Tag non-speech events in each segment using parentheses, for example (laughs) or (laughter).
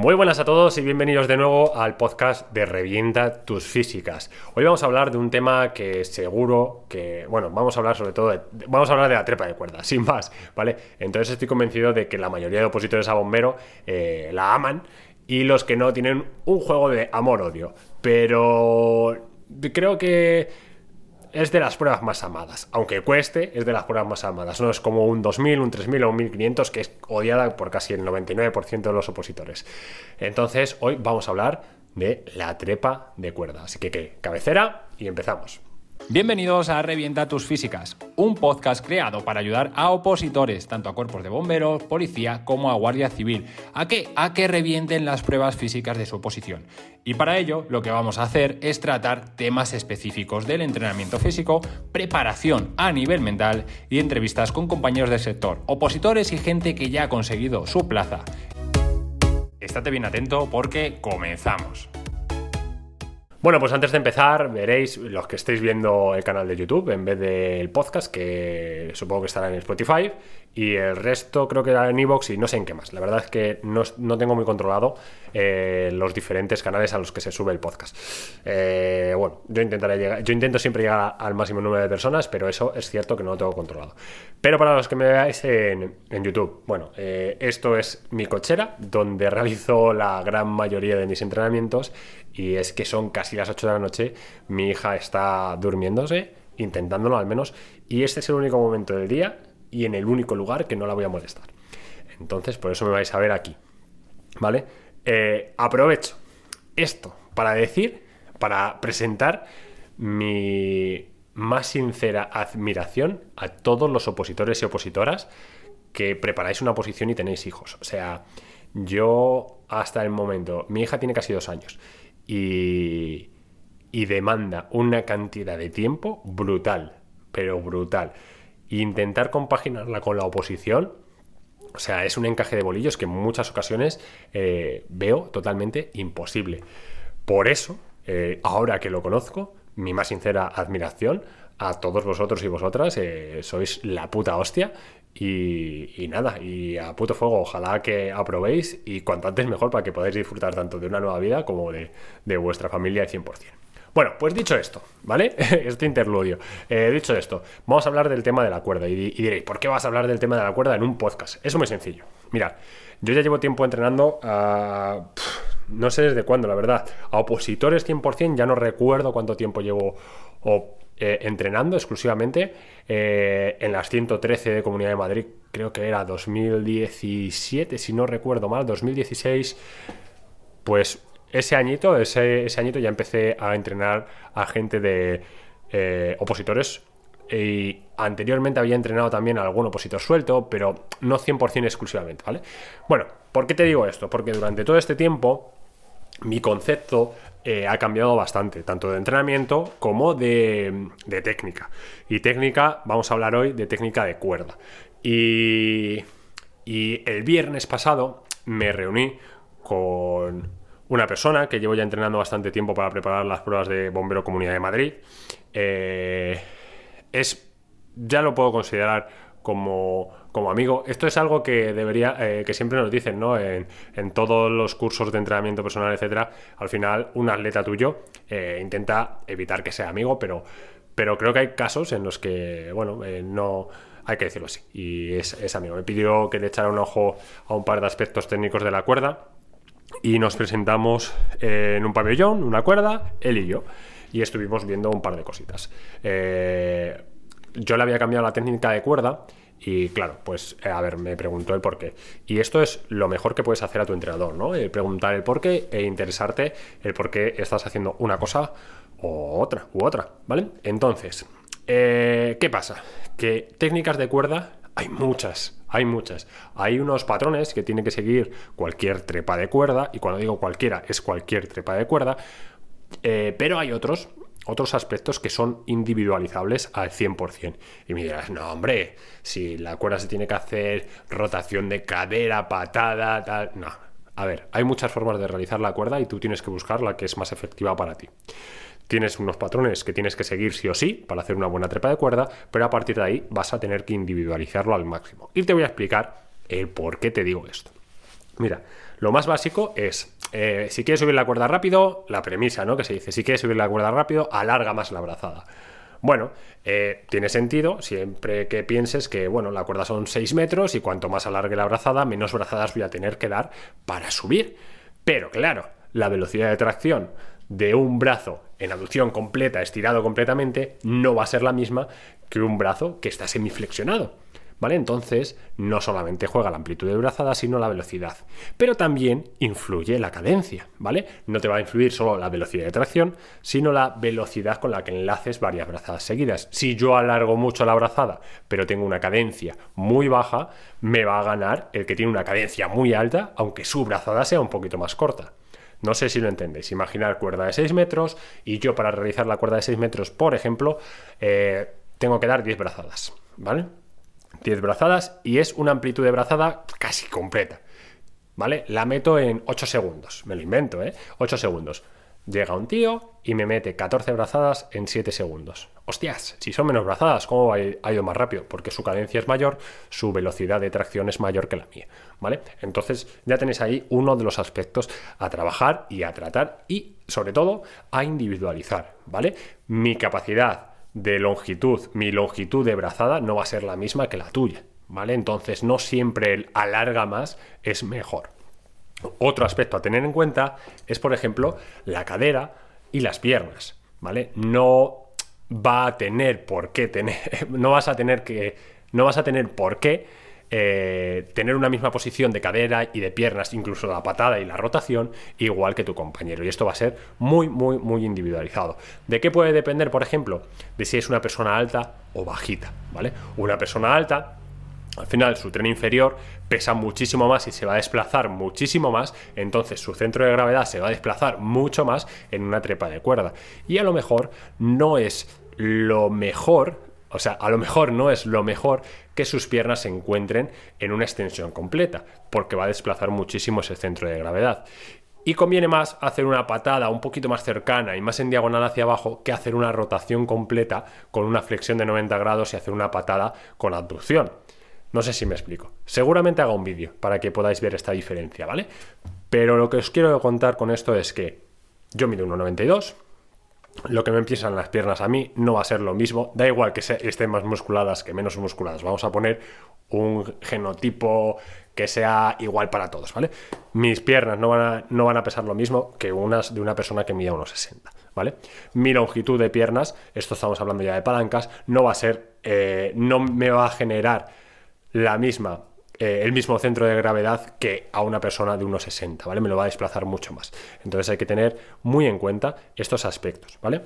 Muy buenas a todos y bienvenidos de nuevo al podcast de Revienta tus físicas. Hoy vamos a hablar de un tema que seguro que, bueno, vamos a hablar sobre todo de, vamos a hablar de la trepa de cuerda, (laughs) sin más, ¿vale? Entonces estoy convencido de que la mayoría de opositores a bombero eh, la aman y los que no tienen un juego de amor-odio. Pero creo que es de las pruebas más amadas. Aunque cueste, es de las pruebas más amadas. No es como un 2000, un 3000 o un 1500 que es odiada por casi el 99% de los opositores. Entonces, hoy vamos a hablar de la trepa de cuerda. Así que, ¿qué? Cabecera y empezamos. Bienvenidos a Revienta tus físicas, un podcast creado para ayudar a opositores, tanto a cuerpos de bomberos, policía como a guardia civil, a que a que revienten las pruebas físicas de su oposición. Y para ello, lo que vamos a hacer es tratar temas específicos del entrenamiento físico, preparación a nivel mental y entrevistas con compañeros del sector, opositores y gente que ya ha conseguido su plaza. Estate bien atento porque comenzamos. Bueno, pues antes de empezar, veréis los que estéis viendo el canal de YouTube en vez del podcast, que supongo que estará en Spotify, y el resto creo que era en Evox y no sé en qué más. La verdad es que no, tengo muy controlado eh, los diferentes canales a los que se sube el podcast. Eh, bueno, yo intentaré llegar, yo intento siempre llegar al máximo número de personas, pero eso es cierto que no lo tengo controlado. Pero para los que me veáis en, YouTube, bueno, eh, esto es mi cochera, donde realizo la gran mayoría de mis entrenamientos, y es que son casi las 8 de la noche, mi hija está durmiéndose, intentándolo al menos, y este es el único momento del día y en el único lugar que no la voy a molestar. Entonces, por eso me vais a ver aquí. ¿Vale? Eh, aprovecho esto para decir, para presentar mi más sincera admiración a todos los opositores y opositoras que preparáis una oposición y tenéis hijos. O sea, yo hasta el momento, mi hija tiene casi dos años y, y demanda una cantidad de tiempo brutal, pero brutal intentar compaginarla con la oposición, o sea, es un encaje de bolillos que en muchas ocasiones eh, veo totalmente imposible. Por eso, eh, ahora que lo conozco, mi más sincera admiración a todos vosotros y vosotras, eh, sois la puta hostia. Y, nada, y a puto fuego, ojalá que aprobéis y cuanto antes mejor para que podáis disfrutar tanto de una nueva vida como de, de vuestra familia al 100%. Bueno, pues dicho esto, ¿vale? (laughs) este interludio. Eh, dicho esto, vamos a hablar del tema de la cuerda. Y, diréis, ¿por qué vas a hablar del tema de la cuerda en un podcast? Es muy sencillo. Mirad, yo ya llevo tiempo entrenando a. no sé desde cuándo, la verdad. A opositores 100%, ya no recuerdo cuánto tiempo llevo eh, entrenando exclusivamente. Eh, en las 113 de Comunidad de Madrid, creo que era 2017, si no recuerdo mal, 2016. Pues ese añito, ese, añito ya empecé a entrenar a gente de eh, opositores y anteriormente había entrenado también a algún opositor suelto, pero no 100% exclusivamente, ¿vale? Bueno, ¿por qué te digo esto? Porque durante todo este tiempo mi concepto eh, ha cambiado bastante, tanto de entrenamiento como de, de, técnica. Y técnica, vamos a hablar hoy de técnica de cuerda. Y, y el viernes pasado me reuní con una persona que llevo ya entrenando bastante tiempo para preparar las pruebas de Bombero Comunidad de Madrid. Eh, es, ya lo puedo considerar como, como, amigo. Esto es algo que debería, eh, que siempre nos dicen, ¿no? En, todos los cursos de entrenamiento personal, etcétera. Al final, un atleta tuyo eh, intenta evitar que sea amigo, pero, pero creo que hay casos en los que, bueno, no hay que decirlo así. Y es, es amigo. Me pidió que le echara un ojo a un par de aspectos técnicos de la cuerda y nos presentamos en un pabellón, una cuerda, él y yo, y estuvimos viendo un par de cositas. Eh, yo le había cambiado la técnica de cuerda y claro, pues eh, a ver, me preguntó el por qué. Y esto es lo mejor que puedes hacer a tu entrenador, ¿no? Eh, preguntar el por qué e interesarte el por qué estás haciendo una cosa o otra, u otra, ¿vale? Entonces, ¿qué pasa? Que técnicas de cuerda hay muchas, hay muchas. Hay unos patrones que tiene que seguir cualquier trepa de cuerda, y cuando digo cualquiera es cualquier trepa de cuerda, eh, pero hay otros, otros aspectos que son individualizables al 100%. Y me dirás, no, hombre, si la cuerda se tiene que hacer rotación de cadera, patada, tal. No. A ver, hay muchas formas de realizar la cuerda y tú tienes que buscar la que es más efectiva para ti tienes unos patrones que tienes que seguir sí o sí para hacer una buena trepa de cuerda, pero a partir de ahí vas a tener que individualizarlo al máximo. Y te voy a explicar el por qué te digo esto. Mira, Lo más básico es, eh, si quieres subir la cuerda rápido, la premisa, ¿no? Que se dice, si quieres subir la cuerda rápido, alarga más la brazada. Bueno, eh, tiene sentido siempre que pienses que, bueno, la cuerda son 6 metros y cuanto más alargue la brazada, menos brazadas voy a tener que dar para subir. Pero claro, la velocidad de tracción de un brazo en aducción completa, estirado completamente, no va a ser la misma que un brazo que está semiflexionado. ¿Vale? Entonces, no solamente juega la amplitud de brazada, sino la velocidad. Pero también influye la cadencia, ¿vale? No te va a influir solo la velocidad de tracción, sino la velocidad con la que enlaces varias brazadas seguidas. Si yo alargo mucho la brazada, pero tengo una cadencia muy baja, me va a ganar el que tiene una cadencia muy alta, aunque su brazada sea un poquito más corta. No sé si lo entendéis. Imaginar cuerda de 6 metros y yo para realizar la cuerda de 6 metros, por ejemplo, eh, tengo que dar 10 brazadas, ¿vale? 10 brazadas y es una amplitud de brazada casi completa. ¿Vale? La meto en 8 segundos. Me lo invento, ¿eh? 8 segundos. Llega un tío y me mete 14 brazadas en 7 segundos. Hostias, si son menos brazadas, ¿cómo ha ido más rápido? Porque su cadencia es mayor, su velocidad de tracción es mayor que la mía. ¿Vale? Entonces ya tenéis ahí uno de los aspectos a trabajar y a tratar y, sobre todo, a individualizar. ¿Vale? Mi capacidad de longitud, mi longitud de brazada no va a ser la misma que la tuya, ¿vale? Entonces no siempre el alarga más es mejor. Otro aspecto a tener en cuenta es, por ejemplo, la cadera y las piernas, ¿vale? No va a tener por qué tener, (laughs) no vas a tener que, no vas a tener por qué eh, tener una misma posición de cadera y de piernas, incluso la patada y la rotación, igual que tu compañero. Y esto va a ser muy, muy, muy individualizado. ¿De qué puede depender, por ejemplo? De si es una persona alta o bajita, ¿vale? Una persona alta al final su tren inferior pesa muchísimo más y se va a desplazar muchísimo más, entonces su centro de gravedad se va a desplazar mucho más en una trepa de cuerda. Y a lo mejor no es lo mejor o sea, a lo mejor no es lo mejor que sus piernas se encuentren en una extensión completa, porque va a desplazar muchísimo ese centro de gravedad. Y conviene más hacer una patada un poquito más cercana y más en diagonal hacia abajo que hacer una rotación completa con una flexión de 90 grados y hacer una patada con abducción. No sé si me explico. Seguramente haga un vídeo para que podáis ver esta diferencia, ¿vale? Pero lo que os quiero contar con esto es que yo mido 1,92 lo que me empiezan las piernas a mí no va a ser lo mismo. Da igual que estén más musculadas que menos musculadas. Vamos a poner un genotipo que sea igual para todos, ¿vale? Mis piernas no van a, no van a pesar lo mismo que unas de una persona que mida unos 60, ¿vale? Mi longitud de piernas, esto estamos hablando ya de palancas, no va a ser, eh, no me va a generar la misma eh, el mismo centro de gravedad que a una persona de unos 60, ¿vale? Me lo va a desplazar mucho más. Entonces hay que tener muy en cuenta estos aspectos, ¿vale?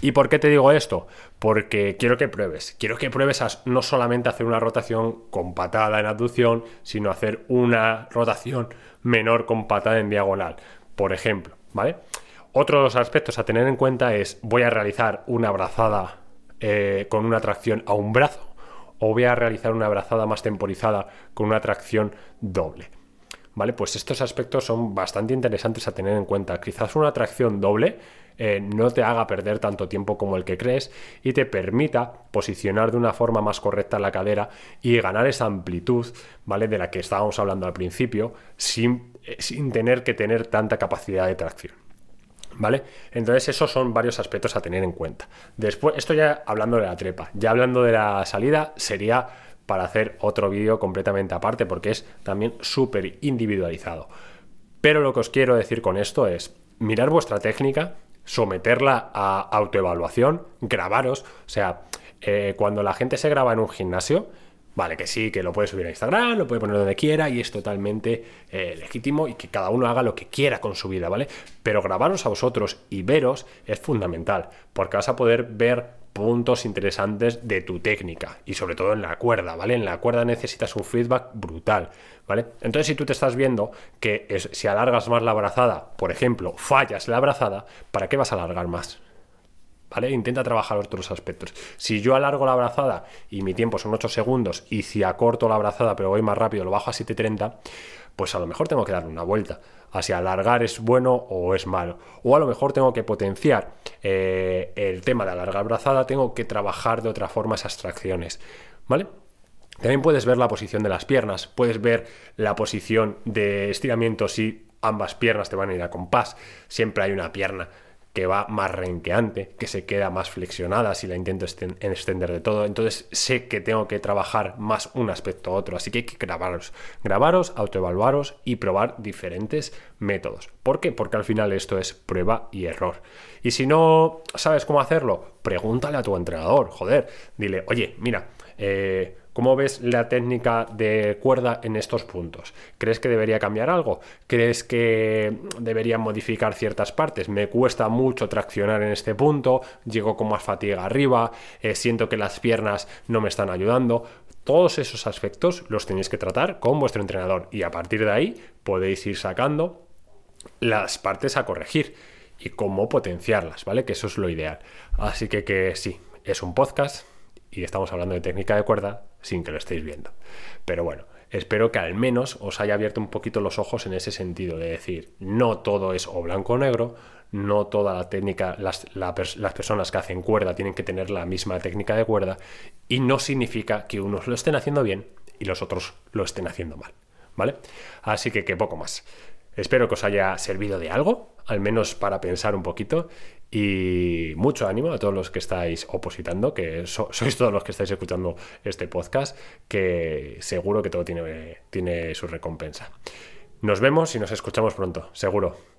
¿Y por qué te digo esto? Porque quiero que pruebes. Quiero que pruebes no solamente hacer una rotación con patada en abducción, sino hacer una rotación menor con patada en diagonal, por ejemplo, ¿vale? Otros aspectos a tener en cuenta es voy a realizar una brazada eh, con una tracción a un brazo o voy a realizar una abrazada más temporizada con una tracción doble. ¿Vale? Pues estos aspectos son bastante interesantes a tener en cuenta. Quizás una tracción doble eh, no te haga perder tanto tiempo como el que crees y te permita posicionar de una forma más correcta la cadera y ganar esa amplitud, ¿vale? De la que estábamos hablando al principio, sin, eh, sin tener que tener tanta capacidad de tracción. ¿Vale? Entonces esos son varios aspectos a tener en cuenta. Después, esto ya hablando de la trepa, ya hablando de la salida sería para hacer otro vídeo completamente aparte porque es también súper individualizado. Pero lo que os quiero decir con esto es mirar vuestra técnica, someterla a autoevaluación, grabaros, o sea, eh, cuando la gente se graba en un gimnasio, Vale, que sí, que lo puede subir a Instagram, lo puede poner donde quiera y es totalmente eh, legítimo y que cada uno haga lo que quiera con su vida, ¿vale? Pero grabaros a vosotros y veros es fundamental, porque vas a poder ver puntos interesantes de tu técnica y sobre todo en la cuerda, ¿vale? En la cuerda necesitas un feedback brutal, ¿vale? Entonces si tú te estás viendo que si alargas más la abrazada, por ejemplo, fallas la abrazada, ¿para qué vas a alargar más? ¿Vale? Intenta trabajar otros aspectos. Si yo alargo la abrazada y mi tiempo son 8 segundos y si acorto la abrazada pero voy más rápido, lo bajo a 7.30, pues a lo mejor tengo que darle una vuelta. Así alargar es bueno o es malo. O a lo mejor tengo que potenciar eh, el tema de alargar abrazada, tengo que trabajar de otra forma esas tracciones. ¿Vale? También puedes ver la posición de las piernas, puedes ver la posición de estiramiento si ambas piernas te van a ir a compás. Siempre hay una pierna que va más renqueante, que se queda más flexionada si la intento extender de todo. Entonces sé que tengo que trabajar más un aspecto a otro. Así que hay que grabaros, grabaros, autoevaluaros y probar diferentes métodos. ¿Por qué? Porque al final esto es prueba y error. Y si no sabes cómo hacerlo, pregúntale a tu entrenador. Joder, dile, oye, mira, eh, ¿Cómo ves la técnica de cuerda en estos puntos? ¿Crees que debería cambiar algo? ¿Crees que debería modificar ciertas partes? Me cuesta mucho traccionar en este punto, llego con más fatiga arriba, eh, siento que las piernas no me están ayudando. Todos esos aspectos los tenéis que tratar con vuestro entrenador y a partir de ahí podéis ir sacando las partes a corregir y cómo potenciarlas, ¿vale? Que eso es lo ideal. Así que que sí, es un podcast y estamos hablando de técnica de cuerda sin que lo estéis viendo. Pero bueno, espero que al menos os haya abierto un poquito los ojos en ese sentido, de decir, no todo es o blanco o negro, no toda la técnica, las, las personas que hacen cuerda tienen que tener la misma técnica de cuerda y no significa que unos lo estén haciendo bien y los otros lo estén haciendo mal. ¿Vale? Así que que poco más. Espero que os haya servido de algo, al menos para pensar un poquito. Y mucho ánimo a todos los que estáis opositando, que (laughs) sois todos los que estáis escuchando este podcast, que seguro que todo tiene, tiene su recompensa. Nos vemos y nos escuchamos pronto, seguro.